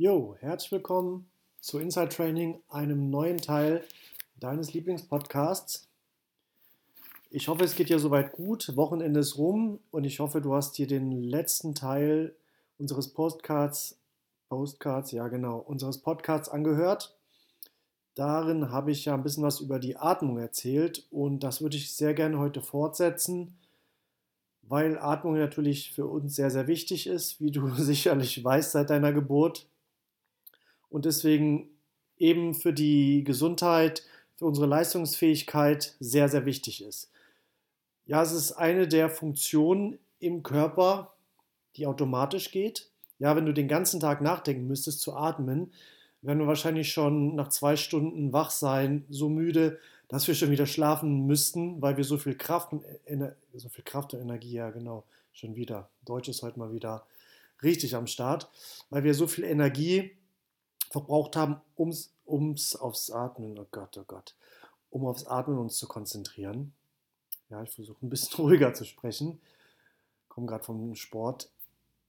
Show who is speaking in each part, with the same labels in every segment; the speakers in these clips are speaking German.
Speaker 1: Jo, herzlich willkommen zu Inside Training, einem neuen Teil deines Lieblingspodcasts. Ich hoffe, es geht dir soweit gut. Wochenende ist rum und ich hoffe, du hast dir den letzten Teil unseres Postcards, Postcards, ja genau, unseres Podcasts angehört. Darin habe ich ja ein bisschen was über die Atmung erzählt und das würde ich sehr gerne heute fortsetzen, weil Atmung natürlich für uns sehr, sehr wichtig ist, wie du sicherlich weißt seit deiner Geburt und deswegen eben für die Gesundheit, für unsere Leistungsfähigkeit sehr, sehr wichtig ist. Ja, es ist eine der Funktionen im Körper, die automatisch geht. Ja, wenn du den ganzen Tag nachdenken müsstest zu atmen, werden wir wahrscheinlich schon nach zwei Stunden wach sein, so müde, dass wir schon wieder schlafen müssten, weil wir so viel Kraft und, so viel Kraft und Energie, ja genau, schon wieder. Deutsch ist heute mal wieder richtig am Start, weil wir so viel Energie verbraucht haben, ums, ums aufs Atmen, oh Gott, oh Gott, um aufs Atmen uns zu konzentrieren. Ja, ich versuche ein bisschen ruhiger zu sprechen. Komme gerade vom Sport.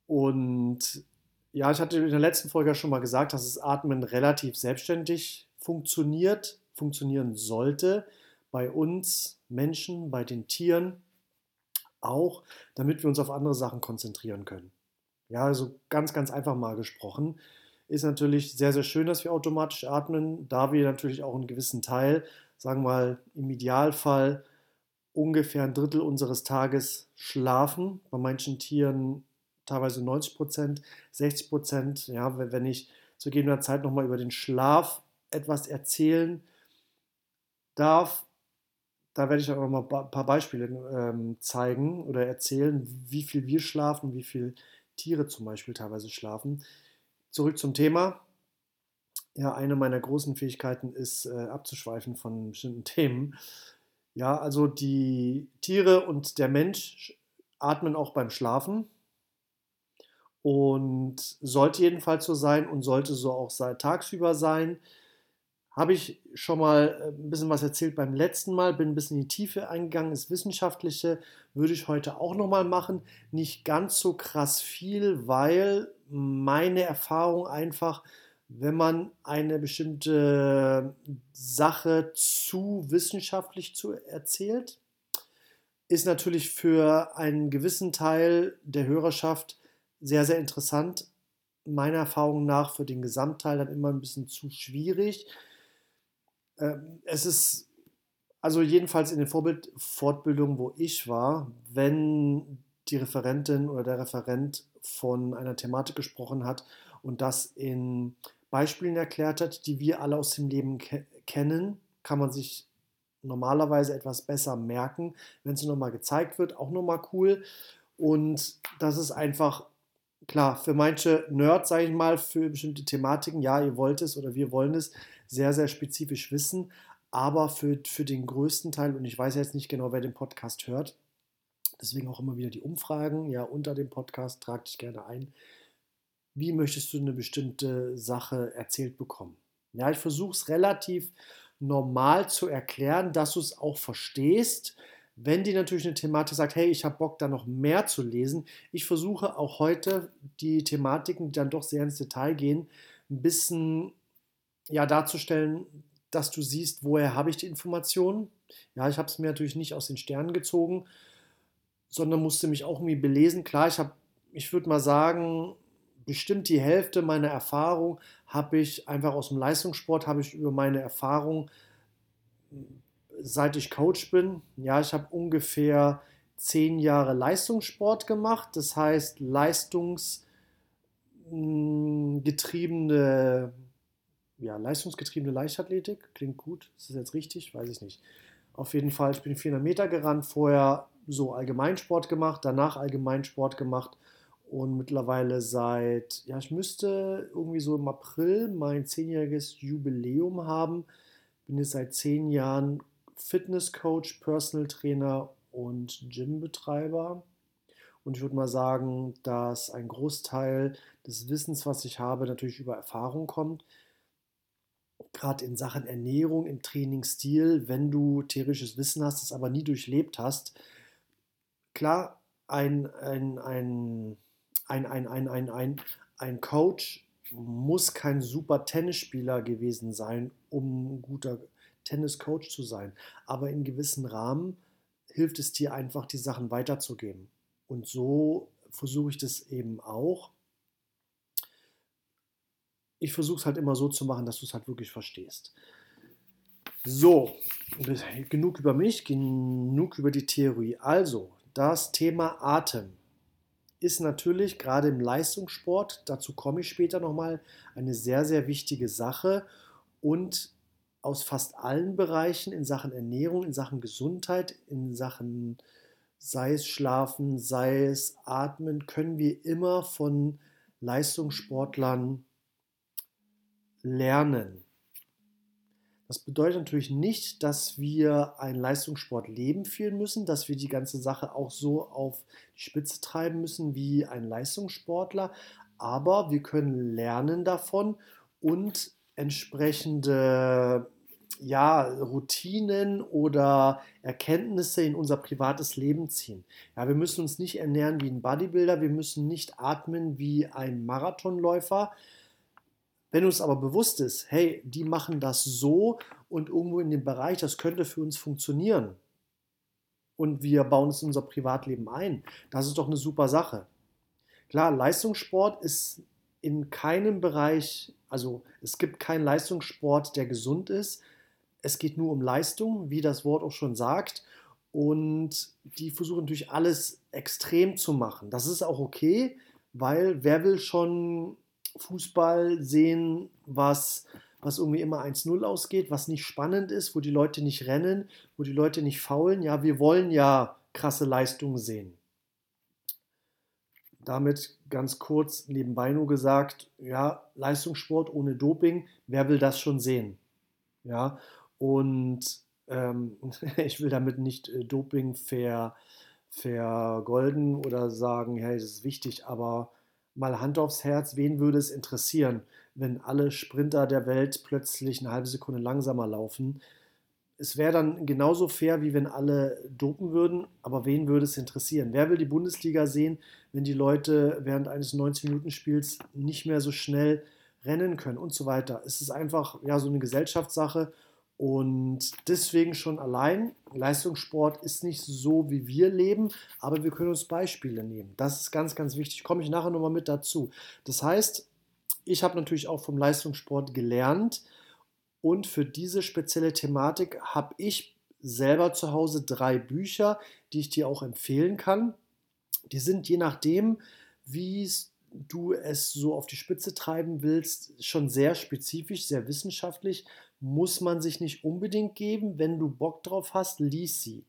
Speaker 1: Und ja, ich hatte in der letzten Folge schon mal gesagt, dass das Atmen relativ selbstständig funktioniert, funktionieren sollte. Bei uns Menschen, bei den Tieren auch, damit wir uns auf andere Sachen konzentrieren können. Ja, also ganz, ganz einfach mal gesprochen ist natürlich sehr, sehr schön, dass wir automatisch atmen, da wir natürlich auch einen gewissen Teil, sagen wir mal im Idealfall ungefähr ein Drittel unseres Tages schlafen. Bei manchen Tieren teilweise 90 Prozent, 60 Prozent. Ja, wenn ich zu gegebener Zeit nochmal über den Schlaf etwas erzählen darf, da werde ich auch noch mal ein paar Beispiele ähm, zeigen oder erzählen, wie viel wir schlafen, wie viel Tiere zum Beispiel teilweise schlafen zurück zum Thema. Ja, eine meiner großen Fähigkeiten ist, äh, abzuschweifen von bestimmten Themen. Ja, also die Tiere und der Mensch atmen auch beim Schlafen und sollte jedenfalls so sein und sollte so auch tagsüber sein. Habe ich schon mal äh, ein bisschen was erzählt beim letzten Mal, bin ein bisschen in die Tiefe eingegangen, das Wissenschaftliche würde ich heute auch nochmal machen. Nicht ganz so krass viel, weil meine Erfahrung einfach, wenn man eine bestimmte Sache zu wissenschaftlich zu erzählt, ist natürlich für einen gewissen Teil der Hörerschaft sehr, sehr interessant. Meiner Erfahrung nach für den Gesamtteil dann immer ein bisschen zu schwierig. Ähm, es ist also jedenfalls in den Vorbild Fortbildungen, wo ich war, wenn die Referentin oder der Referent von einer Thematik gesprochen hat und das in Beispielen erklärt hat, die wir alle aus dem Leben ke kennen, kann man sich normalerweise etwas besser merken. Wenn es nochmal gezeigt wird, auch nochmal cool. Und das ist einfach, klar, für manche Nerds, sage ich mal, für bestimmte Thematiken, ja, ihr wollt es oder wir wollen es sehr, sehr spezifisch wissen. Aber für, für den größten Teil, und ich weiß jetzt nicht genau, wer den Podcast hört, deswegen auch immer wieder die Umfragen, ja, unter dem Podcast, trag dich gerne ein. Wie möchtest du eine bestimmte Sache erzählt bekommen? Ja, ich versuche es relativ normal zu erklären, dass du es auch verstehst. Wenn die natürlich eine Thematik sagt, hey, ich habe Bock, da noch mehr zu lesen, ich versuche auch heute die Thematiken, die dann doch sehr ins Detail gehen, ein bisschen ja, darzustellen, dass du siehst, woher habe ich die Informationen. Ja, ich habe es mir natürlich nicht aus den Sternen gezogen, sondern musste mich auch irgendwie belesen. Klar, ich habe, ich würde mal sagen, bestimmt die Hälfte meiner Erfahrung habe ich einfach aus dem Leistungssport, habe ich über meine Erfahrung, seit ich Coach bin. Ja, ich habe ungefähr zehn Jahre Leistungssport gemacht, das heißt leistungsgetriebene ja, leistungsgetriebene Leichtathletik. Klingt gut. Ist das jetzt richtig? Weiß ich nicht. Auf jeden Fall, ich bin 400 Meter gerannt, vorher so Allgemeinsport gemacht, danach Allgemeinsport gemacht und mittlerweile seit, ja, ich müsste irgendwie so im April mein zehnjähriges Jubiläum haben. Bin jetzt seit zehn Jahren Fitnesscoach, Personal Trainer und Gymbetreiber. Und ich würde mal sagen, dass ein Großteil des Wissens, was ich habe, natürlich über Erfahrung kommt gerade in Sachen Ernährung, im Trainingsstil, wenn du theoretisches Wissen hast, es aber nie durchlebt hast. Klar, ein, ein, ein, ein, ein, ein, ein, ein, Coach muss kein super Tennisspieler gewesen sein, um ein guter Tenniscoach zu sein. Aber in gewissen Rahmen hilft es dir einfach, die Sachen weiterzugeben. Und so versuche ich das eben auch. Ich versuche es halt immer so zu machen, dass du es halt wirklich verstehst. So, genug über mich, genug über die Theorie. Also, das Thema Atem ist natürlich gerade im Leistungssport, dazu komme ich später nochmal, eine sehr, sehr wichtige Sache und aus fast allen Bereichen in Sachen Ernährung, in Sachen Gesundheit, in Sachen sei es Schlafen, sei es Atmen, können wir immer von Leistungssportlern lernen. Das bedeutet natürlich nicht, dass wir ein Leistungssportleben führen müssen, dass wir die ganze Sache auch so auf die Spitze treiben müssen wie ein Leistungssportler, aber wir können lernen davon und entsprechende ja, Routinen oder Erkenntnisse in unser privates Leben ziehen. Ja, wir müssen uns nicht ernähren wie ein Bodybuilder, wir müssen nicht atmen wie ein Marathonläufer. Wenn uns aber bewusst ist, hey, die machen das so und irgendwo in dem Bereich, das könnte für uns funktionieren und wir bauen es in unser Privatleben ein, das ist doch eine super Sache. Klar, Leistungssport ist in keinem Bereich, also es gibt keinen Leistungssport, der gesund ist. Es geht nur um Leistung, wie das Wort auch schon sagt. Und die versuchen natürlich alles extrem zu machen. Das ist auch okay, weil wer will schon Fußball sehen, was, was irgendwie immer 1-0 ausgeht, was nicht spannend ist, wo die Leute nicht rennen, wo die Leute nicht faulen? Ja, wir wollen ja krasse Leistungen sehen damit ganz kurz nebenbei nur gesagt, ja, Leistungssport ohne Doping, wer will das schon sehen? Ja, und ähm, ich will damit nicht äh, Doping ver, vergolden oder sagen, hey, das ist wichtig, aber mal Hand aufs Herz, wen würde es interessieren, wenn alle Sprinter der Welt plötzlich eine halbe Sekunde langsamer laufen? es wäre dann genauso fair, wie wenn alle dopen würden, aber wen würde es interessieren? Wer will die Bundesliga sehen, wenn die Leute während eines 90-Minuten-Spiels nicht mehr so schnell rennen können und so weiter? Es ist einfach ja, so eine Gesellschaftssache und deswegen schon allein, Leistungssport ist nicht so, wie wir leben, aber wir können uns Beispiele nehmen. Das ist ganz, ganz wichtig. Komme ich nachher nochmal mit dazu. Das heißt, ich habe natürlich auch vom Leistungssport gelernt, und für diese spezielle Thematik habe ich selber zu Hause drei Bücher, die ich dir auch empfehlen kann. Die sind je nachdem, wie du es so auf die Spitze treiben willst, schon sehr spezifisch, sehr wissenschaftlich. Muss man sich nicht unbedingt geben. Wenn du Bock drauf hast, lies sie.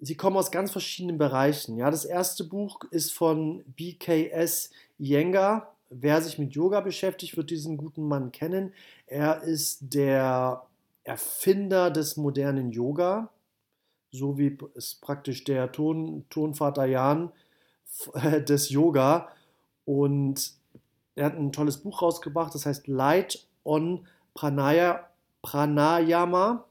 Speaker 1: Sie kommen aus ganz verschiedenen Bereichen. Ja, das erste Buch ist von BKS Iyengar. Wer sich mit Yoga beschäftigt, wird diesen guten Mann kennen. Er ist der Erfinder des modernen Yoga, so wie es praktisch der Ton, Tonvater Jan des Yoga. Und er hat ein tolles Buch rausgebracht, das heißt Light on Pranaya, Pranayama.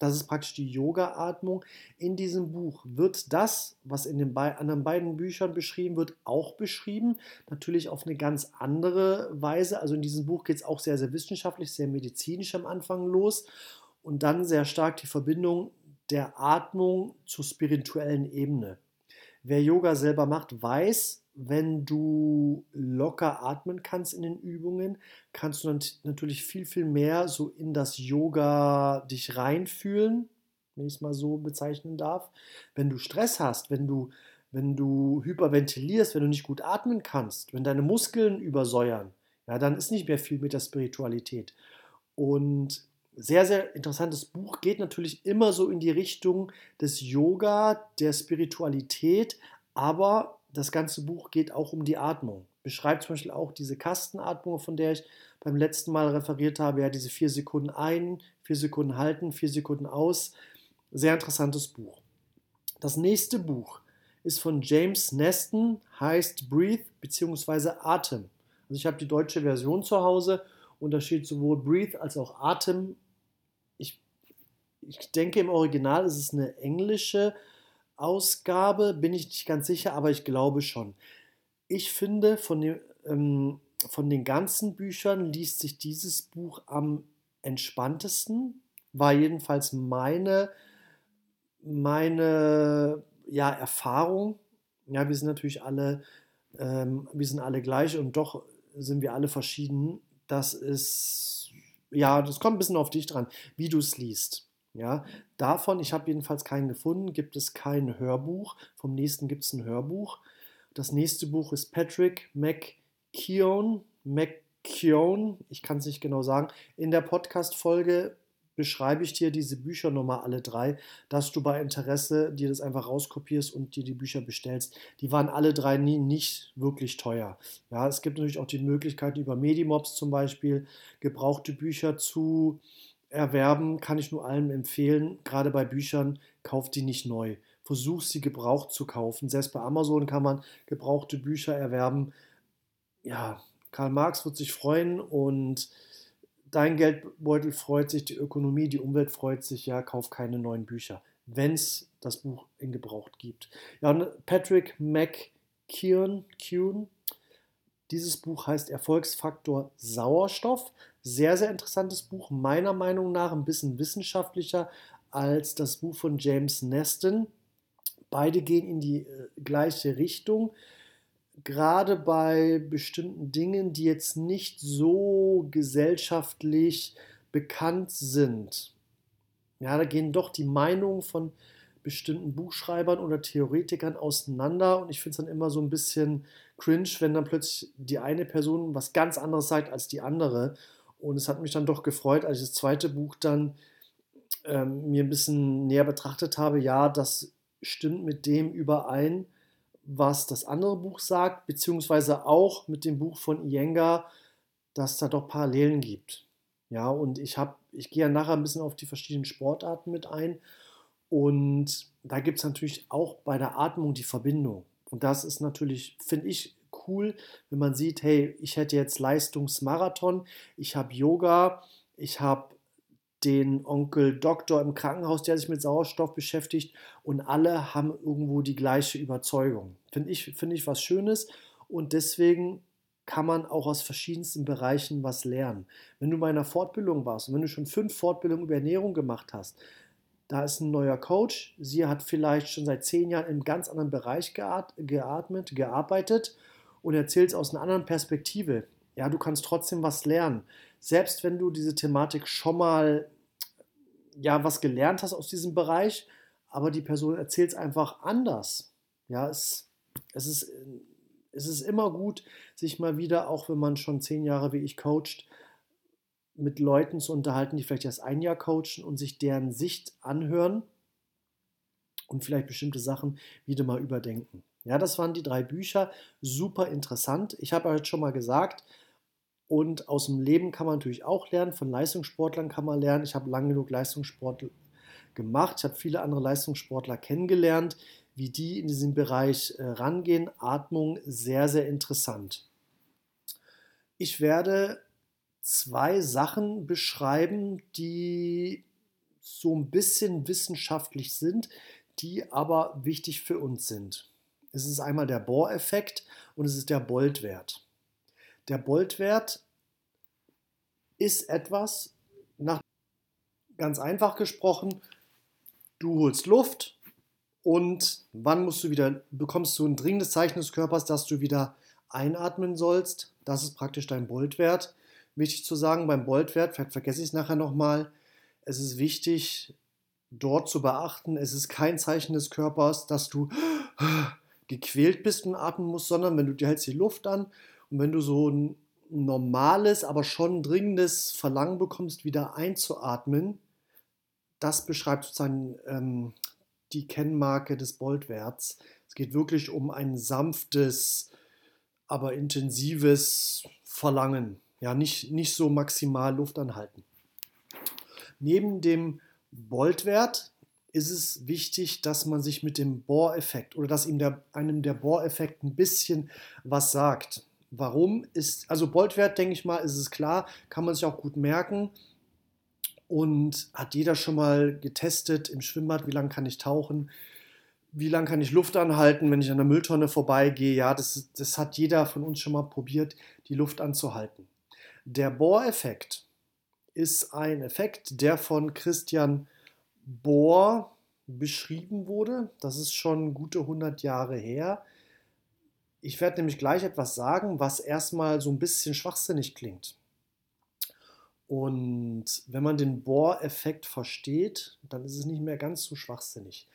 Speaker 1: Das ist praktisch die Yoga-Atmung. In diesem Buch wird das, was in den anderen beiden Büchern beschrieben wird, auch beschrieben. Natürlich auf eine ganz andere Weise. Also in diesem Buch geht es auch sehr, sehr wissenschaftlich, sehr medizinisch am Anfang los. Und dann sehr stark die Verbindung der Atmung zur spirituellen Ebene. Wer Yoga selber macht, weiß, wenn du locker atmen kannst in den Übungen, kannst du natürlich viel, viel mehr so in das Yoga dich reinfühlen, wenn ich es mal so bezeichnen darf. Wenn du Stress hast, wenn du, wenn du hyperventilierst, wenn du nicht gut atmen kannst, wenn deine Muskeln übersäuern, ja, dann ist nicht mehr viel mit der Spiritualität. Und sehr, sehr interessantes Buch geht natürlich immer so in die Richtung des Yoga, der Spiritualität, aber das ganze Buch geht auch um die Atmung. Beschreibt zum Beispiel auch diese Kastenatmung, von der ich beim letzten Mal referiert habe. Ja, diese vier Sekunden ein, vier Sekunden halten, vier Sekunden aus. Sehr interessantes Buch. Das nächste Buch ist von James Neston, heißt Breathe bzw. Atem. Also ich habe die deutsche Version zu Hause und da steht sowohl Breathe als auch Atem. Ich, ich denke im Original ist es eine englische Ausgabe, bin ich nicht ganz sicher, aber ich glaube schon. Ich finde, von dem, ähm, von den ganzen Büchern liest sich dieses Buch am entspanntesten. War jedenfalls meine, meine ja, Erfahrung. Ja, wir sind natürlich alle, ähm, wir sind alle gleich und doch sind wir alle verschieden. Das ist, ja, das kommt ein bisschen auf dich dran, wie du es liest. Ja, davon, ich habe jedenfalls keinen gefunden, gibt es kein Hörbuch. Vom nächsten gibt es ein Hörbuch. Das nächste Buch ist Patrick McKeown. McKeown, ich kann es nicht genau sagen. In der Podcast-Folge beschreibe ich dir diese Bücher nochmal alle drei, dass du bei Interesse dir das einfach rauskopierst und dir die Bücher bestellst. Die waren alle drei nie nicht wirklich teuer. Ja, es gibt natürlich auch die Möglichkeit über Medimobs zum Beispiel gebrauchte Bücher zu erwerben, kann ich nur allen empfehlen. Gerade bei Büchern, kauft die nicht neu. Versuch sie gebraucht zu kaufen. Selbst bei Amazon kann man gebrauchte Bücher erwerben. Ja, Karl Marx wird sich freuen und dein Geldbeutel freut sich, die Ökonomie, die Umwelt freut sich. Ja, kauf keine neuen Bücher, wenn es das Buch in gebraucht gibt. Ja, und Patrick McKeown, dieses Buch heißt Erfolgsfaktor Sauerstoff. Sehr, sehr interessantes Buch, meiner Meinung nach ein bisschen wissenschaftlicher als das Buch von James Neston. Beide gehen in die äh, gleiche Richtung. Gerade bei bestimmten Dingen, die jetzt nicht so gesellschaftlich bekannt sind. Ja, da gehen doch die Meinungen von bestimmten Buchschreibern oder Theoretikern auseinander und ich finde es dann immer so ein bisschen cringe, wenn dann plötzlich die eine Person was ganz anderes sagt als die andere. Und es hat mich dann doch gefreut, als ich das zweite Buch dann ähm, mir ein bisschen näher betrachtet habe. Ja, das stimmt mit dem überein, was das andere Buch sagt, beziehungsweise auch mit dem Buch von Iyengar, dass da doch Parallelen gibt. Ja, und ich habe, ich gehe ja nachher ein bisschen auf die verschiedenen Sportarten mit ein. Und da gibt es natürlich auch bei der Atmung die Verbindung. Und das ist natürlich, finde ich, cool, wenn man sieht, hey, ich hätte jetzt Leistungsmarathon, ich habe Yoga, ich habe den Onkel Doktor im Krankenhaus, der sich mit Sauerstoff beschäftigt und alle haben irgendwo die gleiche Überzeugung. Finde ich, find ich was Schönes und deswegen kann man auch aus verschiedensten Bereichen was lernen. Wenn du bei einer Fortbildung warst und wenn du schon fünf Fortbildungen über Ernährung gemacht hast, da ist ein neuer Coach, sie hat vielleicht schon seit zehn Jahren in einem ganz anderen Bereich geatmet, gearbeitet und erzählt es aus einer anderen Perspektive. Ja, du kannst trotzdem was lernen. Selbst wenn du diese Thematik schon mal ja, was gelernt hast aus diesem Bereich, aber die Person erzählt es einfach anders. Ja, es, es, ist, es ist immer gut, sich mal wieder, auch wenn man schon zehn Jahre wie ich coacht, mit Leuten zu unterhalten, die vielleicht erst ein Jahr coachen und sich deren Sicht anhören und vielleicht bestimmte Sachen wieder mal überdenken. Ja, das waren die drei Bücher. Super interessant. Ich habe euch schon mal gesagt, und aus dem Leben kann man natürlich auch lernen, von Leistungssportlern kann man lernen. Ich habe lange genug Leistungssport gemacht. Ich habe viele andere Leistungssportler kennengelernt, wie die in diesem Bereich äh, rangehen. Atmung sehr, sehr interessant. Ich werde zwei Sachen beschreiben, die so ein bisschen wissenschaftlich sind, die aber wichtig für uns sind. Es ist einmal der Bohreffekt und es ist der Boltwert. Der Boltwert ist etwas, nach, ganz einfach gesprochen, du holst Luft und wann musst du wieder, bekommst du ein dringendes Zeichen des Körpers, dass du wieder einatmen sollst. Das ist praktisch dein Boltwert. Wichtig zu sagen, beim Boltwert, vielleicht vergesse ich es nachher nochmal, es ist wichtig, dort zu beachten, es ist kein Zeichen des Körpers, dass du gequält bist und atmen musst, sondern wenn du dir hältst die Luft an und wenn du so ein normales, aber schon dringendes Verlangen bekommst, wieder einzuatmen, das beschreibt sozusagen ähm, die Kennmarke des Boltwerts. Es geht wirklich um ein sanftes, aber intensives Verlangen. Ja, nicht, nicht so maximal Luft anhalten. Neben dem Boltwert ist es wichtig, dass man sich mit dem Bohreffekt oder dass ihm der, einem der Bohreffekt ein bisschen was sagt. Warum ist, also Boltwert, denke ich mal, ist es klar, kann man sich auch gut merken. Und hat jeder schon mal getestet im Schwimmbad, wie lange kann ich tauchen? wie lange kann ich Luft anhalten, wenn ich an der Mülltonne vorbeigehe? Ja, das, das hat jeder von uns schon mal probiert, die Luft anzuhalten. Der Bohr-Effekt ist ein Effekt, der von Christian Bohr beschrieben wurde. Das ist schon gute 100 Jahre her. Ich werde nämlich gleich etwas sagen, was erstmal so ein bisschen schwachsinnig klingt. Und wenn man den Bohr-Effekt versteht, dann ist es nicht mehr ganz so schwachsinnig.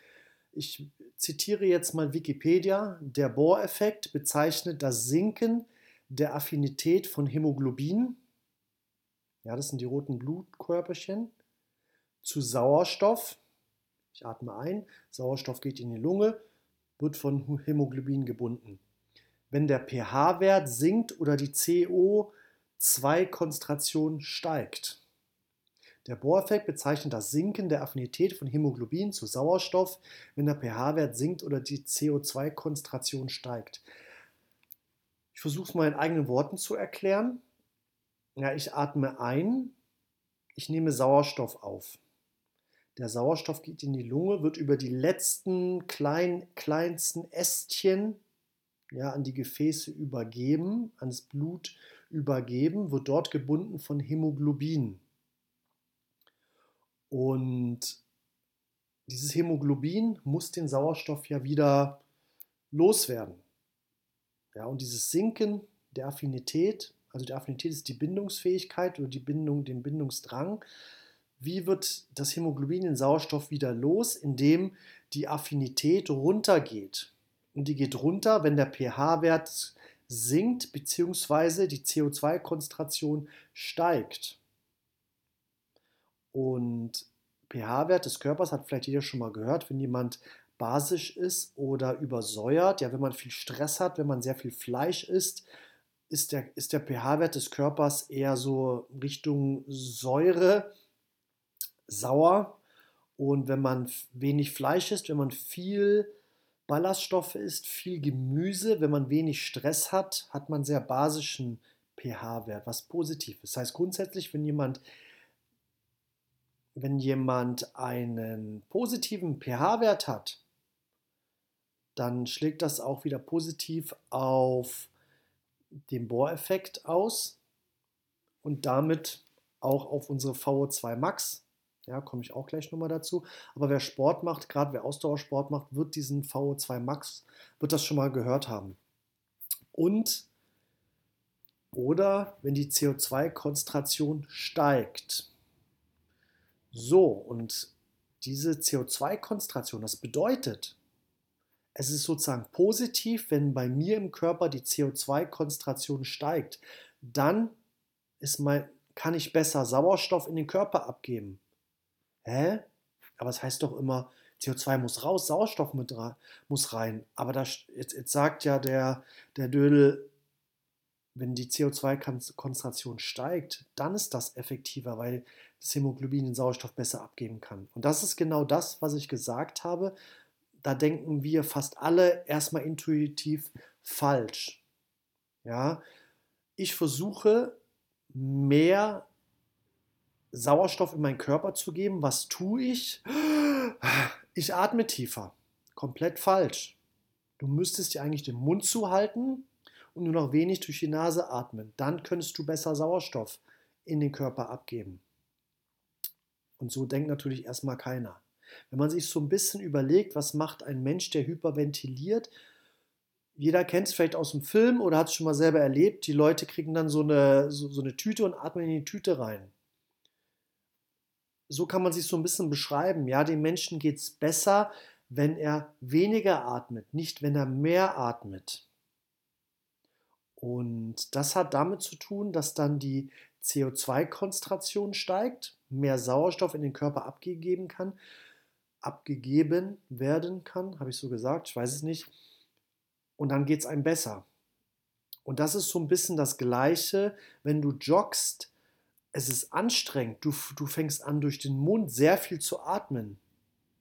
Speaker 1: Ich zitiere jetzt mal Wikipedia. Der Bohr-Effekt bezeichnet das Sinken der Affinität von Hämoglobin, ja, das sind die roten Blutkörperchen, zu Sauerstoff. Ich atme ein, Sauerstoff geht in die Lunge, wird von Hämoglobin gebunden. Wenn der pH-Wert sinkt oder die CO2-Konzentration steigt. Der Bohreffekt bezeichnet das Sinken der Affinität von Hämoglobin zu Sauerstoff, wenn der pH-Wert sinkt oder die CO2-Konzentration steigt. Ich versuche es mal in eigenen Worten zu erklären. Ja, ich atme ein, ich nehme Sauerstoff auf. Der Sauerstoff geht in die Lunge, wird über die letzten klein, kleinsten Ästchen ja, an die Gefäße übergeben, ans Blut übergeben, wird dort gebunden von Hämoglobin. Und dieses Hämoglobin muss den Sauerstoff ja wieder loswerden. Ja, und dieses Sinken der Affinität, also die Affinität ist die Bindungsfähigkeit oder die Bindung, den Bindungsdrang. Wie wird das Hämoglobin den Sauerstoff wieder los? Indem die Affinität runtergeht. Und die geht runter, wenn der pH-Wert sinkt bzw. die CO2-Konzentration steigt. Und pH-Wert des Körpers hat vielleicht jeder schon mal gehört, wenn jemand basisch ist oder übersäuert, ja, wenn man viel Stress hat, wenn man sehr viel Fleisch isst, ist der, ist der pH-Wert des Körpers eher so Richtung Säure, sauer. Und wenn man wenig Fleisch isst, wenn man viel Ballaststoffe isst, viel Gemüse, wenn man wenig Stress hat, hat man sehr basischen pH-Wert, was positiv ist. Das heißt grundsätzlich, wenn jemand wenn jemand einen positiven pH-Wert hat, dann schlägt das auch wieder positiv auf den Bohreffekt aus und damit auch auf unsere VO2 Max. Ja, komme ich auch gleich nochmal dazu. Aber wer Sport macht, gerade wer Ausdauersport macht, wird diesen VO2 Max, wird das schon mal gehört haben. Und oder wenn die CO2-Konzentration steigt, so, und diese CO2-Konzentration, das bedeutet, es ist sozusagen positiv, wenn bei mir im Körper die CO2-Konzentration steigt. Dann ist mein, kann ich besser Sauerstoff in den Körper abgeben. Hä? Aber es das heißt doch immer, CO2 muss raus, Sauerstoff mit muss rein. Aber das, jetzt, jetzt sagt ja der, der Dödel, wenn die CO2-Konzentration steigt, dann ist das effektiver, weil das Hämoglobin den Sauerstoff besser abgeben kann. Und das ist genau das, was ich gesagt habe. Da denken wir fast alle erstmal intuitiv falsch. Ja, ich versuche mehr Sauerstoff in meinen Körper zu geben. Was tue ich? Ich atme tiefer. Komplett falsch. Du müsstest dir eigentlich den Mund zuhalten und nur noch wenig durch die Nase atmen. Dann könntest du besser Sauerstoff in den Körper abgeben. Und so denkt natürlich erstmal keiner. Wenn man sich so ein bisschen überlegt, was macht ein Mensch, der hyperventiliert, jeder kennt es vielleicht aus dem Film oder hat es schon mal selber erlebt, die Leute kriegen dann so eine, so, so eine Tüte und atmen in die Tüte rein. So kann man sich so ein bisschen beschreiben. Ja, dem Menschen geht es besser, wenn er weniger atmet, nicht wenn er mehr atmet. Und das hat damit zu tun, dass dann die CO2-Konzentration steigt, mehr Sauerstoff in den Körper abgegeben kann, abgegeben werden kann, habe ich so gesagt, ich weiß es nicht. Und dann geht es einem besser. Und das ist so ein bisschen das Gleiche, wenn du joggst, es ist anstrengend, du, du fängst an durch den Mund sehr viel zu atmen.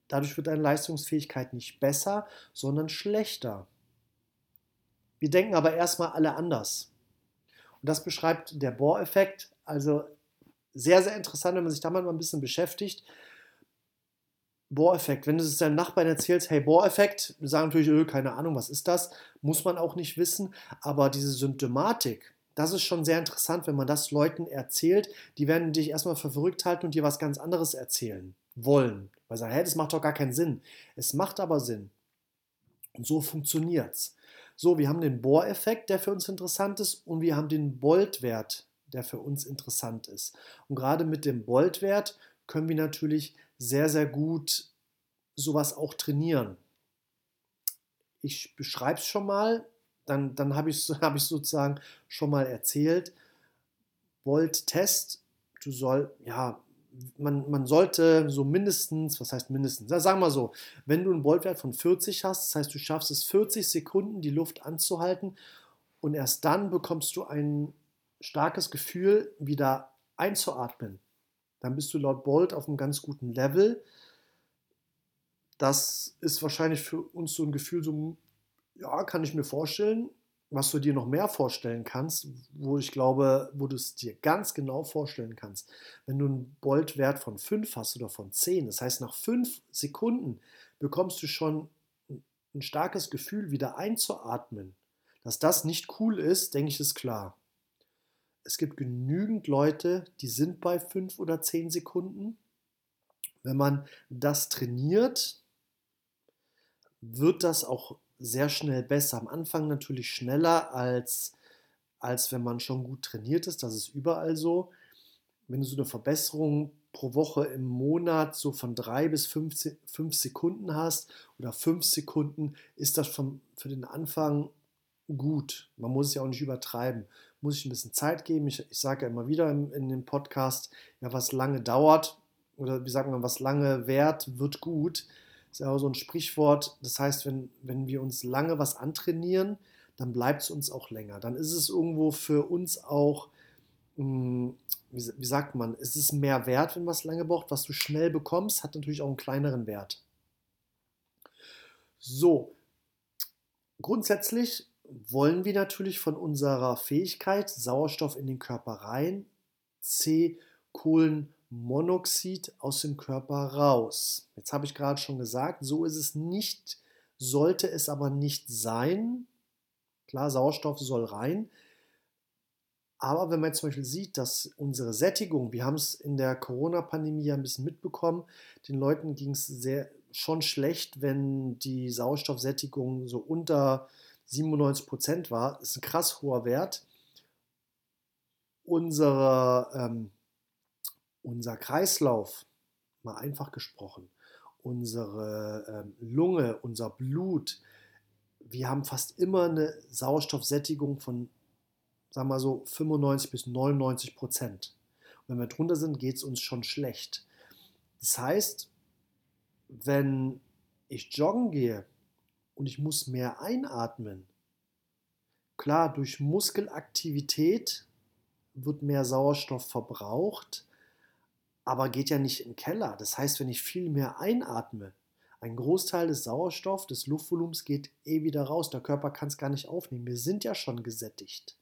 Speaker 1: Dadurch wird deine Leistungsfähigkeit nicht besser, sondern schlechter. Wir denken aber erstmal alle anders. Und das beschreibt der Bohr-Effekt. Also sehr, sehr interessant, wenn man sich damit mal ein bisschen beschäftigt. Bohreffekt. Wenn du es deinem Nachbarn erzählst, hey, Bohreffekt, sagen natürlich, öh, keine Ahnung, was ist das? Muss man auch nicht wissen. Aber diese Symptomatik, das ist schon sehr interessant, wenn man das Leuten erzählt. Die werden dich erstmal für verrückt halten und dir was ganz anderes erzählen wollen. Weil sie sagen, hey, das macht doch gar keinen Sinn. Es macht aber Sinn. Und so funktioniert es. So, wir haben den Bohreffekt, der für uns interessant ist, und wir haben den Boltwert, der für uns interessant ist. Und gerade mit dem Boltwert können wir natürlich sehr, sehr gut sowas auch trainieren. Ich beschreibe es schon mal, dann, dann habe ich es hab sozusagen schon mal erzählt. Volt-Test, du soll, ja, man, man sollte so mindestens, was heißt mindestens, sagen wir so, wenn du einen Voltwert von 40 hast, das heißt, du schaffst es 40 Sekunden, die Luft anzuhalten und erst dann bekommst du ein starkes Gefühl, wieder einzuatmen. Dann bist du laut Bolt auf einem ganz guten Level. Das ist wahrscheinlich für uns so ein Gefühl, so, ja, kann ich mir vorstellen was du dir noch mehr vorstellen kannst, wo ich glaube, wo du es dir ganz genau vorstellen kannst. Wenn du einen Boltwert von 5 hast oder von 10, das heißt nach 5 Sekunden bekommst du schon ein starkes Gefühl, wieder einzuatmen. Dass das nicht cool ist, denke ich, ist klar. Es gibt genügend Leute, die sind bei 5 oder 10 Sekunden. Wenn man das trainiert, wird das auch sehr schnell besser. Am Anfang natürlich schneller als, als wenn man schon gut trainiert ist. Das ist überall so. Wenn du so eine Verbesserung pro Woche im Monat so von drei bis fünf, fünf Sekunden hast oder fünf Sekunden, ist das vom, für den Anfang gut. Man muss es ja auch nicht übertreiben. Muss ich ein bisschen Zeit geben. Ich, ich sage ja immer wieder in, in dem Podcast, ja, was lange dauert oder wie sagt man, was lange währt, wird gut ist ja auch so ein Sprichwort. Das heißt, wenn, wenn wir uns lange was antrainieren, dann bleibt es uns auch länger. Dann ist es irgendwo für uns auch, hm, wie, wie sagt man, es ist mehr wert, wenn es lange braucht. Was du schnell bekommst, hat natürlich auch einen kleineren Wert. So, grundsätzlich wollen wir natürlich von unserer Fähigkeit, Sauerstoff in den Körper rein, C, Kohlen Monoxid aus dem Körper raus. Jetzt habe ich gerade schon gesagt, so ist es nicht, sollte es aber nicht sein. Klar, Sauerstoff soll rein. Aber wenn man zum Beispiel sieht, dass unsere Sättigung, wir haben es in der Corona-Pandemie ein bisschen mitbekommen, den Leuten ging es sehr schon schlecht, wenn die Sauerstoffsättigung so unter 97 Prozent war. Ist ein krass hoher Wert. Unsere ähm, unser Kreislauf, mal einfach gesprochen, unsere ähm, Lunge, unser Blut, wir haben fast immer eine Sauerstoffsättigung von, sagen wir so, 95 bis 99 Prozent. Wenn wir drunter sind, geht es uns schon schlecht. Das heißt, wenn ich joggen gehe und ich muss mehr einatmen, klar, durch Muskelaktivität wird mehr Sauerstoff verbraucht, aber geht ja nicht in den Keller. Das heißt, wenn ich viel mehr einatme, ein Großteil des Sauerstoffs, des Luftvolumens geht eh wieder raus. Der Körper kann es gar nicht aufnehmen. Wir sind ja schon gesättigt.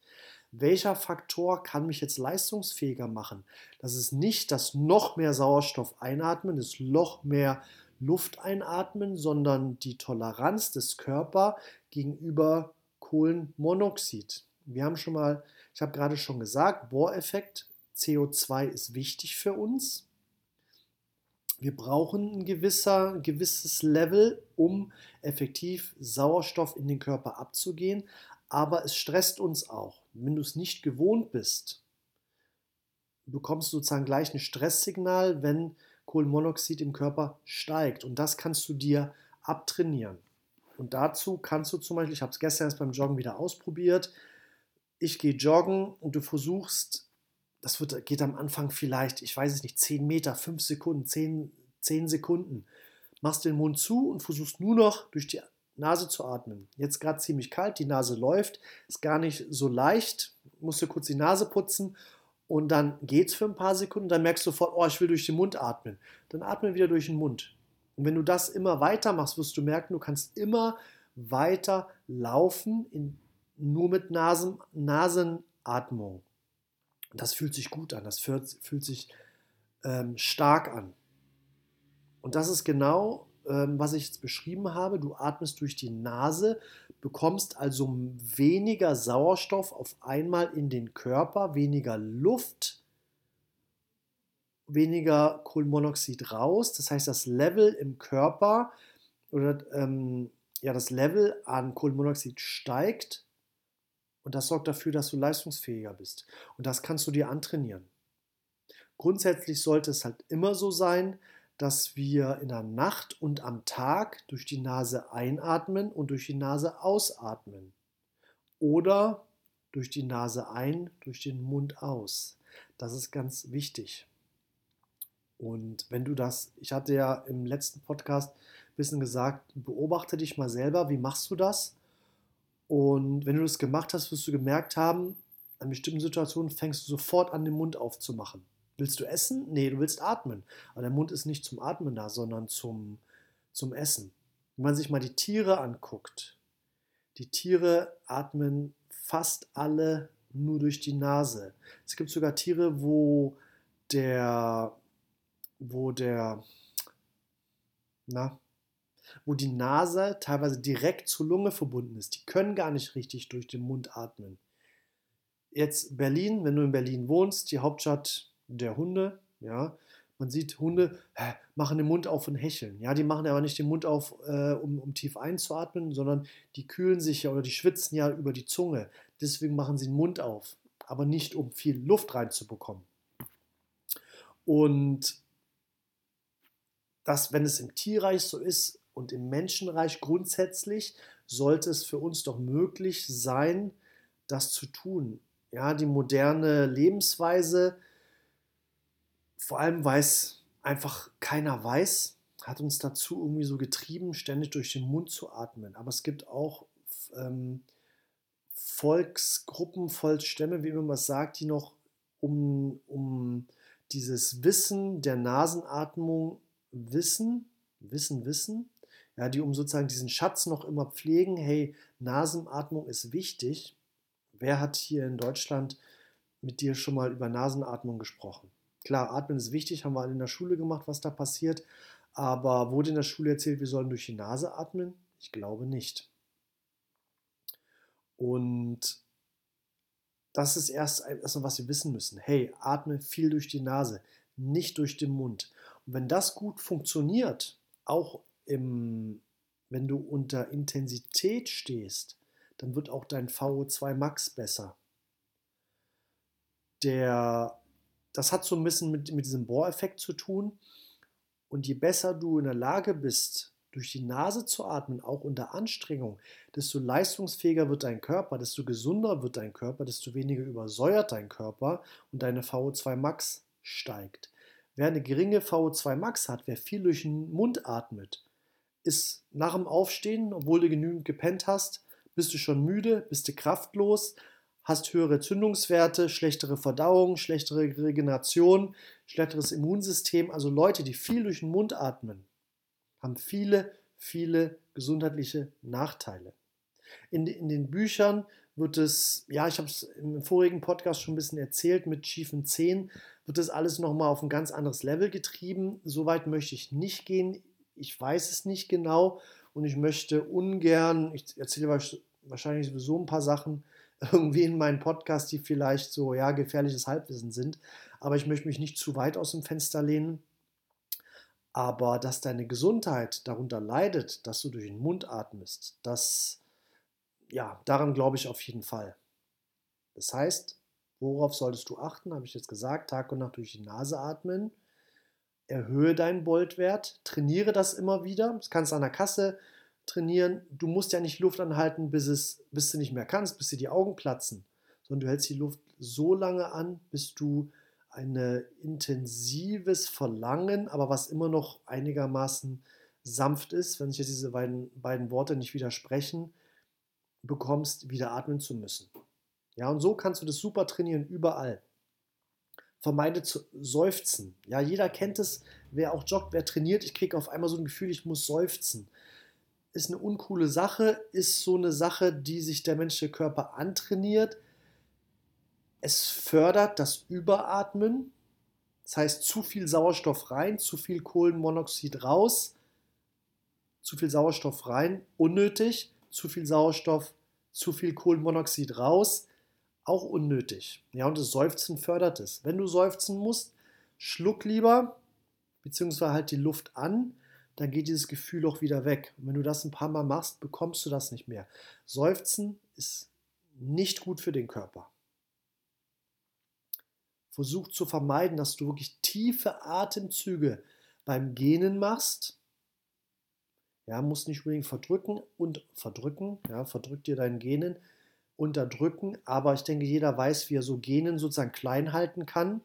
Speaker 1: Welcher Faktor kann mich jetzt leistungsfähiger machen? Das ist nicht das noch mehr Sauerstoff einatmen, das noch mehr Luft einatmen, sondern die Toleranz des Körpers gegenüber Kohlenmonoxid. Wir haben schon mal, ich habe gerade schon gesagt, Bohreffekt, CO2 ist wichtig für uns. Wir brauchen ein, gewisser, ein gewisses Level, um effektiv Sauerstoff in den Körper abzugehen, aber es stresst uns auch. Wenn du es nicht gewohnt bist, bekommst du sozusagen gleich ein Stresssignal, wenn Kohlenmonoxid im Körper steigt. Und das kannst du dir abtrainieren. Und dazu kannst du zum Beispiel, ich habe es gestern erst beim Joggen wieder ausprobiert, ich gehe joggen und du versuchst das wird, geht am Anfang vielleicht, ich weiß es nicht, 10 Meter, 5 Sekunden, 10, 10 Sekunden. Machst den Mund zu und versuchst nur noch durch die Nase zu atmen. Jetzt gerade ziemlich kalt, die Nase läuft, ist gar nicht so leicht. Musst du kurz die Nase putzen und dann geht es für ein paar Sekunden. Dann merkst du sofort, oh, ich will durch den Mund atmen. Dann atme wieder durch den Mund. Und wenn du das immer weiter machst, wirst du merken, du kannst immer weiter laufen, in, nur mit Nasen, Nasenatmung. Das fühlt sich gut an, das fühlt, fühlt sich ähm, stark an. Und das ist genau, was ich jetzt beschrieben habe. Du atmest durch die Nase, bekommst also weniger Sauerstoff auf einmal in den Körper, weniger Luft, weniger Kohlenmonoxid raus. Das heißt, das Level im Körper oder ähm, ja, das Level an Kohlenmonoxid steigt und das sorgt dafür, dass du leistungsfähiger bist. Und das kannst du dir antrainieren. Grundsätzlich sollte es halt immer so sein, dass wir in der Nacht und am Tag durch die Nase einatmen und durch die Nase ausatmen. Oder durch die Nase ein, durch den Mund aus. Das ist ganz wichtig. Und wenn du das, ich hatte ja im letzten Podcast ein bisschen gesagt, beobachte dich mal selber, wie machst du das? Und wenn du das gemacht hast, wirst du gemerkt haben, an bestimmten Situationen fängst du sofort an, den Mund aufzumachen. Willst du essen? Nee, du willst atmen. Aber der Mund ist nicht zum Atmen da, sondern zum, zum Essen. Wenn man sich mal die Tiere anguckt, die Tiere atmen fast alle nur durch die Nase. Es gibt sogar Tiere, wo der, wo der, na, wo die Nase teilweise direkt zur Lunge verbunden ist. Die können gar nicht richtig durch den Mund atmen. Jetzt Berlin, wenn du in Berlin wohnst, die Hauptstadt der Hunde, ja, man sieht Hunde hä, machen den Mund auf und hecheln. Ja, die machen aber nicht den Mund auf, äh, um, um tief einzuatmen, sondern die kühlen sich ja oder die schwitzen ja über die Zunge. Deswegen machen sie den Mund auf, aber nicht um viel Luft reinzubekommen. Und das, wenn es im Tierreich so ist und im Menschenreich grundsätzlich, sollte es für uns doch möglich sein, das zu tun. Ja, die moderne Lebensweise vor allem, weil es einfach keiner weiß, hat uns dazu irgendwie so getrieben, ständig durch den Mund zu atmen. Aber es gibt auch ähm, Volksgruppen, Volksstämme, wie man was sagt, die noch um, um dieses Wissen der Nasenatmung wissen, wissen, wissen, ja, die um sozusagen diesen Schatz noch immer pflegen, hey, Nasenatmung ist wichtig. Wer hat hier in Deutschland mit dir schon mal über Nasenatmung gesprochen? Klar, Atmen ist wichtig, haben wir alle in der Schule gemacht, was da passiert. Aber wurde in der Schule erzählt, wir sollen durch die Nase atmen? Ich glaube nicht. Und das ist erst erstmal, was wir wissen müssen. Hey, atme viel durch die Nase, nicht durch den Mund. Und wenn das gut funktioniert, auch im, wenn du unter Intensität stehst, dann wird auch dein VO2 Max besser. Der das hat so ein bisschen mit, mit diesem Bohreffekt zu tun. Und je besser du in der Lage bist, durch die Nase zu atmen, auch unter Anstrengung, desto leistungsfähiger wird dein Körper, desto gesunder wird dein Körper, desto weniger übersäuert dein Körper und deine VO2 Max steigt. Wer eine geringe VO2 Max hat, wer viel durch den Mund atmet, ist nach dem Aufstehen, obwohl du genügend gepennt hast, bist du schon müde, bist du kraftlos, hast höhere Zündungswerte, schlechtere Verdauung, schlechtere Regeneration, schlechteres Immunsystem. Also Leute, die viel durch den Mund atmen, haben viele, viele gesundheitliche Nachteile. In, in den Büchern wird es, ja, ich habe es im vorigen Podcast schon ein bisschen erzählt, mit schiefen Zehen wird das alles nochmal auf ein ganz anderes Level getrieben. Soweit möchte ich nicht gehen. Ich weiß es nicht genau und ich möchte ungern, ich erzähle wahrscheinlich sowieso ein paar Sachen, irgendwie in meinen Podcast, die vielleicht so, ja, gefährliches Halbwissen sind. Aber ich möchte mich nicht zu weit aus dem Fenster lehnen. Aber dass deine Gesundheit darunter leidet, dass du durch den Mund atmest, das, ja, daran glaube ich auf jeden Fall. Das heißt, worauf solltest du achten? Habe ich jetzt gesagt, Tag und Nacht durch die Nase atmen. Erhöhe deinen Boltwert, trainiere das immer wieder. Das kannst du an der Kasse trainieren. Du musst ja nicht Luft anhalten, bis, es, bis du nicht mehr kannst, bis dir die Augen platzen, sondern du hältst die Luft so lange an, bis du ein intensives Verlangen, aber was immer noch einigermaßen sanft ist, wenn sich jetzt diese beiden, beiden Worte nicht widersprechen, bekommst, wieder atmen zu müssen. Ja, und so kannst du das super trainieren, überall. Vermeide zu seufzen. Ja, jeder kennt es, wer auch joggt, wer trainiert, ich kriege auf einmal so ein Gefühl, ich muss seufzen ist eine uncoole Sache, ist so eine Sache, die sich der menschliche Körper antrainiert. Es fördert das Überatmen. Das heißt, zu viel Sauerstoff rein, zu viel Kohlenmonoxid raus, zu viel Sauerstoff rein, unnötig, zu viel Sauerstoff, zu viel Kohlenmonoxid raus, auch unnötig. Ja, und das Seufzen fördert es. Wenn du seufzen musst, schluck lieber, beziehungsweise halt die Luft an, dann geht dieses Gefühl auch wieder weg. Und wenn du das ein paar Mal machst, bekommst du das nicht mehr. Seufzen ist nicht gut für den Körper. Versuch zu vermeiden, dass du wirklich tiefe Atemzüge beim Gähnen machst. Ja, musst nicht unbedingt verdrücken und verdrücken. Ja, verdrück dir dein Gähnen, unterdrücken. Aber ich denke, jeder weiß, wie er so Gähnen sozusagen klein halten kann.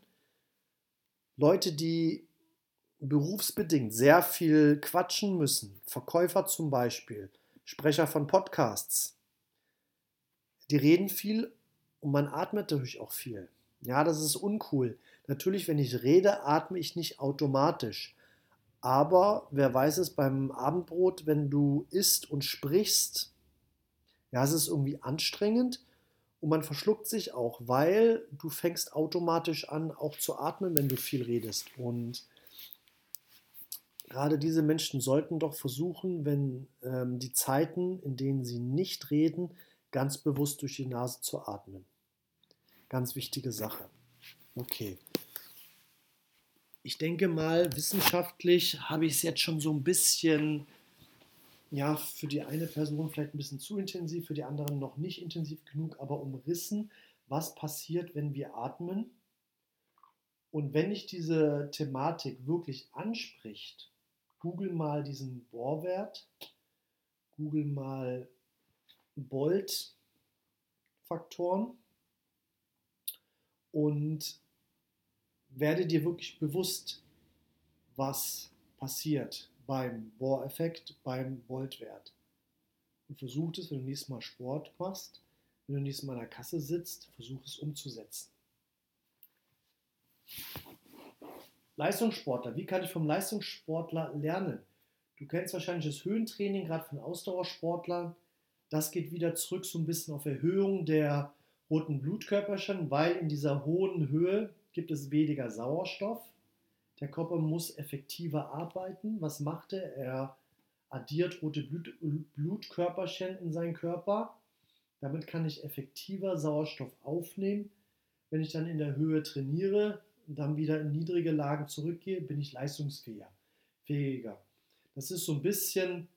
Speaker 1: Leute, die berufsbedingt sehr viel quatschen müssen, Verkäufer zum Beispiel, Sprecher von Podcasts, die reden viel und man atmet natürlich auch viel. Ja, das ist uncool. Natürlich, wenn ich rede, atme ich nicht automatisch. Aber wer weiß es beim Abendbrot, wenn du isst und sprichst, ja, es ist irgendwie anstrengend und man verschluckt sich auch, weil du fängst automatisch an, auch zu atmen, wenn du viel redest. Und gerade diese Menschen sollten doch versuchen, wenn ähm, die Zeiten, in denen sie nicht reden, ganz bewusst durch die Nase zu atmen. Ganz wichtige Sache. Okay. Ich denke mal, wissenschaftlich habe ich es jetzt schon so ein bisschen, ja, für die eine Person vielleicht ein bisschen zu intensiv, für die anderen noch nicht intensiv genug, aber umrissen, was passiert, wenn wir atmen. Und wenn dich diese Thematik wirklich anspricht, google mal diesen Bohrwert, google mal Bolt-Faktoren und werde dir wirklich bewusst, was passiert beim Bohreffekt, beim Voltwert. Und versuch es, wenn du nächstes Mal Sport machst, wenn du nächstes Mal an der Kasse sitzt, versuch es umzusetzen. Leistungssportler, wie kann ich vom Leistungssportler lernen? Du kennst wahrscheinlich das Höhentraining, gerade von Ausdauersportlern. Das geht wieder zurück so ein bisschen auf Erhöhung der roten Blutkörperchen, weil in dieser hohen Höhe gibt es weniger Sauerstoff. Der Körper muss effektiver arbeiten. Was macht er? Er addiert rote Blut, Blutkörperchen in seinen Körper. Damit kann ich effektiver Sauerstoff aufnehmen. Wenn ich dann in der Höhe trainiere und dann wieder in niedrige Lagen zurückgehe, bin ich leistungsfähiger. Das ist so ein bisschen,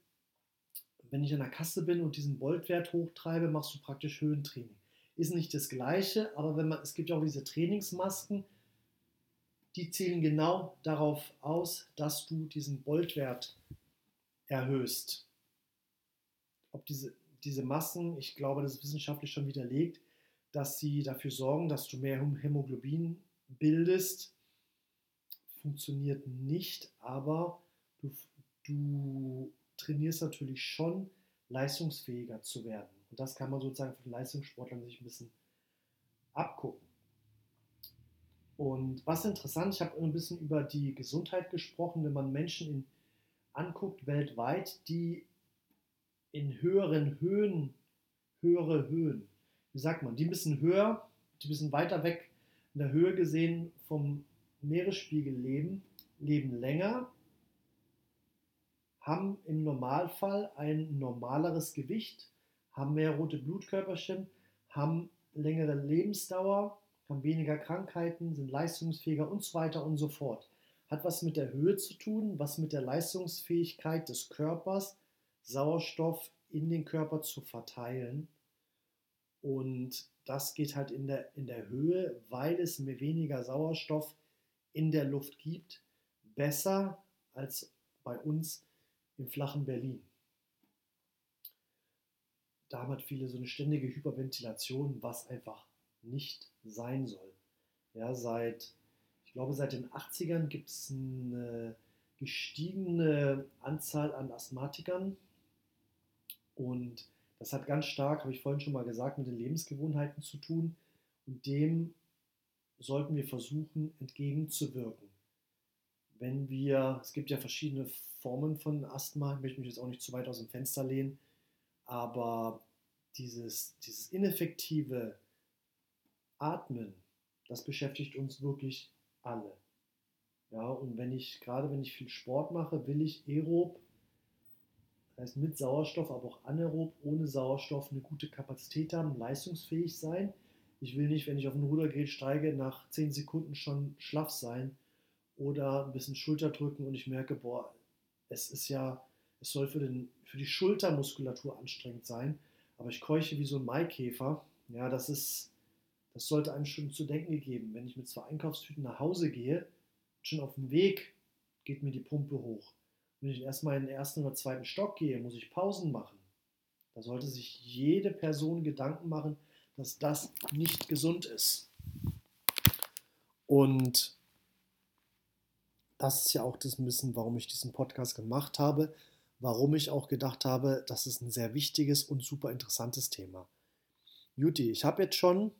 Speaker 1: wenn ich an der Kasse bin und diesen Voltwert hochtreibe, machst du praktisch Höhentraining ist nicht das Gleiche, aber wenn man, es gibt ja auch diese Trainingsmasken, die zielen genau darauf aus, dass du diesen Boltwert erhöhst. Ob diese, diese Masken, ich glaube, das ist wissenschaftlich schon widerlegt, dass sie dafür sorgen, dass du mehr Hämoglobin bildest, funktioniert nicht, aber du, du trainierst natürlich schon, leistungsfähiger zu werden. Und das kann man sozusagen von Leistungssportlern sich ein bisschen abgucken. Und was interessant, ich habe ein bisschen über die Gesundheit gesprochen, wenn man Menschen in, anguckt weltweit, die in höheren Höhen, höhere Höhen, wie sagt man, die ein bisschen höher, die ein bisschen weiter weg in der Höhe gesehen vom Meeresspiegel leben, leben länger, haben im Normalfall ein normaleres Gewicht, haben mehr rote Blutkörperchen, haben längere Lebensdauer, haben weniger Krankheiten, sind leistungsfähiger und so weiter und so fort. Hat was mit der Höhe zu tun, was mit der Leistungsfähigkeit des Körpers, Sauerstoff in den Körper zu verteilen. Und das geht halt in der, in der Höhe, weil es mir weniger Sauerstoff in der Luft gibt, besser als bei uns im flachen Berlin da haben halt viele so eine ständige Hyperventilation, was einfach nicht sein soll. Ja, seit, ich glaube, seit den 80ern gibt es eine gestiegene Anzahl an Asthmatikern und das hat ganz stark, habe ich vorhin schon mal gesagt, mit den Lebensgewohnheiten zu tun und dem sollten wir versuchen entgegenzuwirken. Wenn wir, es gibt ja verschiedene Formen von Asthma, ich möchte mich jetzt auch nicht zu weit aus dem Fenster lehnen, aber dieses, dieses ineffektive Atmen, das beschäftigt uns wirklich alle. Ja, und wenn ich, gerade wenn ich viel Sport mache, will ich aerob, das heißt mit Sauerstoff, aber auch anaerob, ohne Sauerstoff eine gute Kapazität haben, leistungsfähig sein. Ich will nicht, wenn ich auf ein Rudergerät steige, nach 10 Sekunden schon schlaff sein oder ein bisschen Schulter drücken und ich merke, boah, es ist ja, es soll für, den, für die Schultermuskulatur anstrengend sein, aber ich keuche wie so ein Maikäfer. Ja, das ist, das sollte einem schon zu denken geben. Wenn ich mit zwei Einkaufstüten nach Hause gehe, schon auf dem Weg geht mir die Pumpe hoch. Wenn ich erstmal in den ersten oder zweiten Stock gehe, muss ich Pausen machen. Da sollte sich jede Person Gedanken machen, dass das nicht gesund ist. Und das ist ja auch das Wissen, warum ich diesen Podcast gemacht habe, warum ich auch gedacht habe, das ist ein sehr wichtiges und super interessantes Thema. Juti, ich habe jetzt schon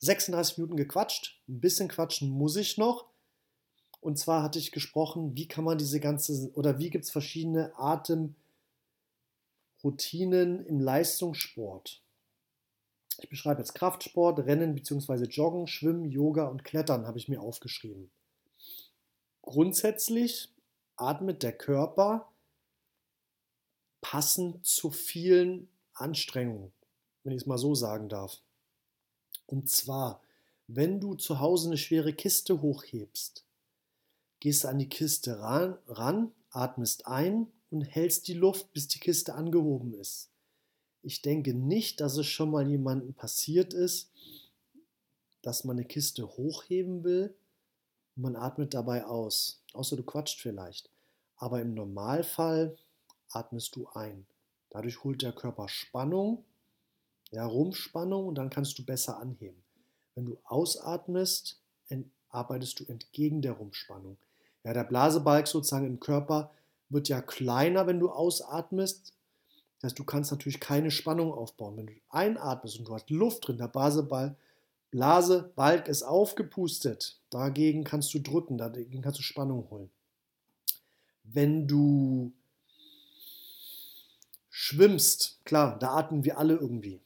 Speaker 1: 36 Minuten gequatscht. Ein bisschen quatschen muss ich noch. Und zwar hatte ich gesprochen, wie kann man diese ganze oder wie gibt es verschiedene Atemroutinen im Leistungssport. Ich beschreibe jetzt Kraftsport, Rennen bzw. Joggen, Schwimmen, Yoga und Klettern habe ich mir aufgeschrieben. Grundsätzlich atmet der Körper passend zu vielen Anstrengungen, wenn ich es mal so sagen darf. Und zwar, wenn du zu Hause eine schwere Kiste hochhebst, gehst an die Kiste ran, ran, atmest ein und hältst die Luft, bis die Kiste angehoben ist. Ich denke nicht, dass es schon mal jemandem passiert ist, dass man eine Kiste hochheben will und man atmet dabei aus. Außer du quatscht vielleicht. Aber im Normalfall atmest du ein. Dadurch holt der Körper Spannung, ja, Rumpfspannung und dann kannst du besser anheben. Wenn du ausatmest, arbeitest du entgegen der Rumpfspannung. Ja, der Blasebalg sozusagen im Körper wird ja kleiner, wenn du ausatmest. Das heißt, du kannst natürlich keine Spannung aufbauen. Wenn du einatmest und du hast Luft drin, der Blasebalg, Blasebalg ist aufgepustet. Dagegen kannst du drücken, dagegen kannst du Spannung holen. Wenn du schwimmst, klar, da atmen wir alle irgendwie.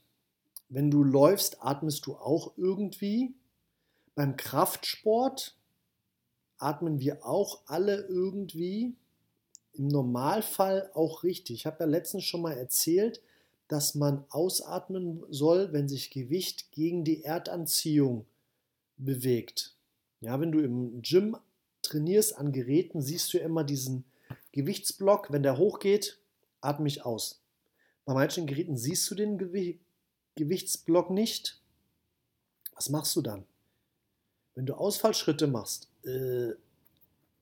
Speaker 1: Wenn du läufst, atmest du auch irgendwie. Beim Kraftsport atmen wir auch alle irgendwie im Normalfall auch richtig. Ich habe ja letztens schon mal erzählt, dass man ausatmen soll, wenn sich Gewicht gegen die Erdanziehung bewegt. Ja, wenn du im Gym trainierst an Geräten, siehst du immer diesen Gewichtsblock. Wenn der hochgeht, atme ich aus. Bei manchen Geräten siehst du den Gew Gewichtsblock nicht. Was machst du dann? Wenn du Ausfallschritte machst, äh,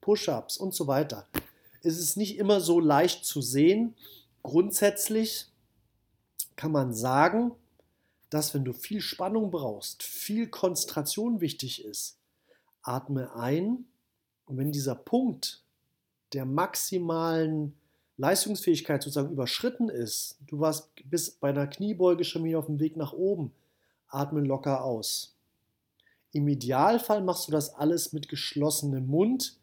Speaker 1: Push-ups und so weiter, ist es nicht immer so leicht zu sehen. Grundsätzlich kann man sagen, dass wenn du viel Spannung brauchst, viel Konzentration wichtig ist, atme ein und wenn dieser Punkt der maximalen Leistungsfähigkeit sozusagen überschritten ist, du warst bis bei einer Kniebeuge schon wieder auf dem Weg nach oben, atme locker aus. Im Idealfall machst du das alles mit geschlossenem Mund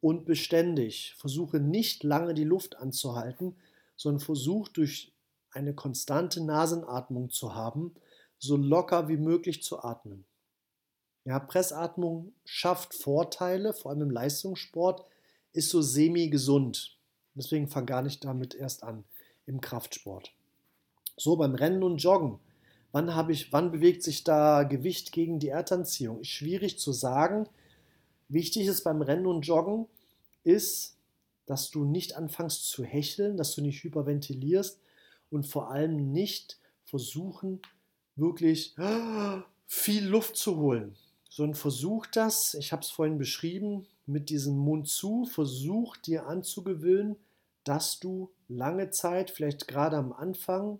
Speaker 1: und beständig. Versuche nicht lange die Luft anzuhalten, sondern versuch durch eine konstante Nasenatmung zu haben, so locker wie möglich zu atmen. Ja, Pressatmung schafft Vorteile, vor allem im Leistungssport, ist so semi-gesund. Deswegen fang gar nicht damit erst an im Kraftsport. So beim Rennen und Joggen Wann, habe ich, wann bewegt sich da Gewicht gegen die Erdanziehung? Ist schwierig zu sagen. Wichtig ist beim Rennen und Joggen, ist, dass du nicht anfängst zu hecheln, dass du nicht hyperventilierst und vor allem nicht versuchen, wirklich viel Luft zu holen. Sondern versuch das, ich habe es vorhin beschrieben, mit diesem Mund zu, versuch dir anzugewöhnen, dass du lange Zeit, vielleicht gerade am Anfang,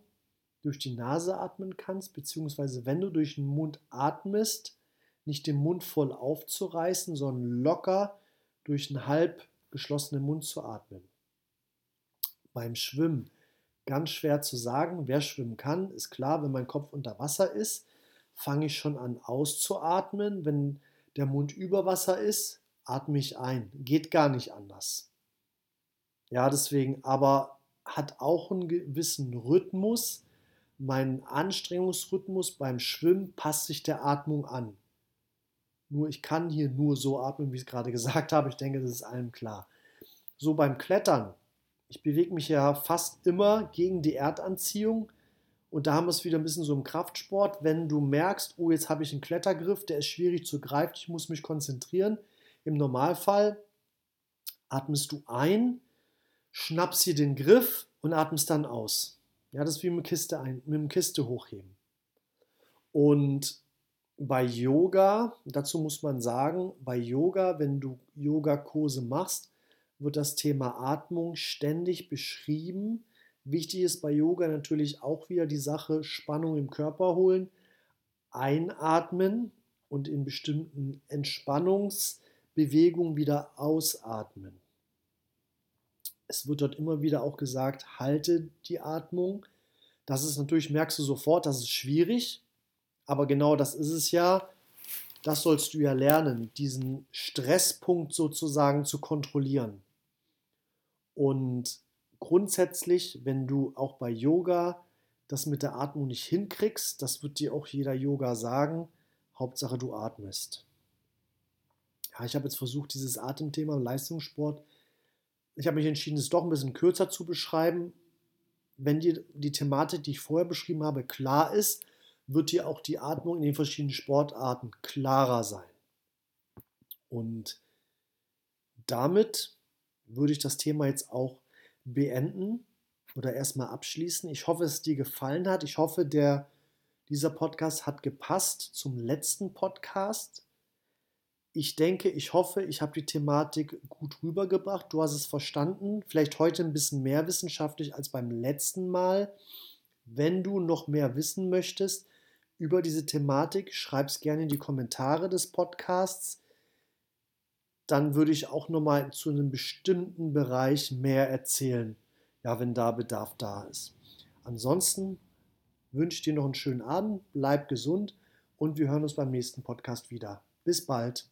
Speaker 1: durch die Nase atmen kannst, beziehungsweise wenn du durch den Mund atmest, nicht den Mund voll aufzureißen, sondern locker durch einen halb geschlossenen Mund zu atmen. Beim Schwimmen ganz schwer zu sagen, wer schwimmen kann, ist klar, wenn mein Kopf unter Wasser ist, fange ich schon an auszuatmen. Wenn der Mund über Wasser ist, atme ich ein. Geht gar nicht anders. Ja, deswegen, aber hat auch einen gewissen Rhythmus, mein Anstrengungsrhythmus beim Schwimmen passt sich der Atmung an. Nur ich kann hier nur so atmen, wie ich es gerade gesagt habe. Ich denke, das ist allen klar. So beim Klettern. Ich bewege mich ja fast immer gegen die Erdanziehung. Und da haben wir es wieder ein bisschen so im Kraftsport. Wenn du merkst, oh, jetzt habe ich einen Klettergriff, der ist schwierig zu greifen, ich muss mich konzentrieren. Im Normalfall atmest du ein, schnappst hier den Griff und atmest dann aus. Ja, das ist wie mit, Kiste ein, mit dem Kiste hochheben. Und bei Yoga, dazu muss man sagen, bei Yoga, wenn du Yogakurse machst, wird das Thema Atmung ständig beschrieben. Wichtig ist bei Yoga natürlich auch wieder die Sache Spannung im Körper holen, einatmen und in bestimmten Entspannungsbewegungen wieder ausatmen. Es wird dort immer wieder auch gesagt, halte die Atmung. Das ist natürlich, merkst du sofort, das ist schwierig, aber genau das ist es ja. Das sollst du ja lernen, diesen Stresspunkt sozusagen zu kontrollieren. Und grundsätzlich, wenn du auch bei Yoga das mit der Atmung nicht hinkriegst, das wird dir auch jeder Yoga sagen, Hauptsache du atmest. Ja, ich habe jetzt versucht, dieses Atemthema im Leistungssport, ich habe mich entschieden, es doch ein bisschen kürzer zu beschreiben. Wenn dir die Thematik, die ich vorher beschrieben habe, klar ist, wird dir auch die Atmung in den verschiedenen Sportarten klarer sein. Und damit würde ich das Thema jetzt auch beenden oder erstmal abschließen. Ich hoffe, es dir gefallen hat. Ich hoffe, der, dieser Podcast hat gepasst zum letzten Podcast. Ich denke, ich hoffe, ich habe die Thematik gut rübergebracht. Du hast es verstanden. Vielleicht heute ein bisschen mehr wissenschaftlich als beim letzten Mal. Wenn du noch mehr wissen möchtest über diese Thematik, schreib es gerne in die Kommentare des Podcasts dann würde ich auch nochmal zu einem bestimmten Bereich mehr erzählen, ja, wenn da Bedarf da ist. Ansonsten wünsche ich dir noch einen schönen Abend, bleib gesund und wir hören uns beim nächsten Podcast wieder. Bis bald.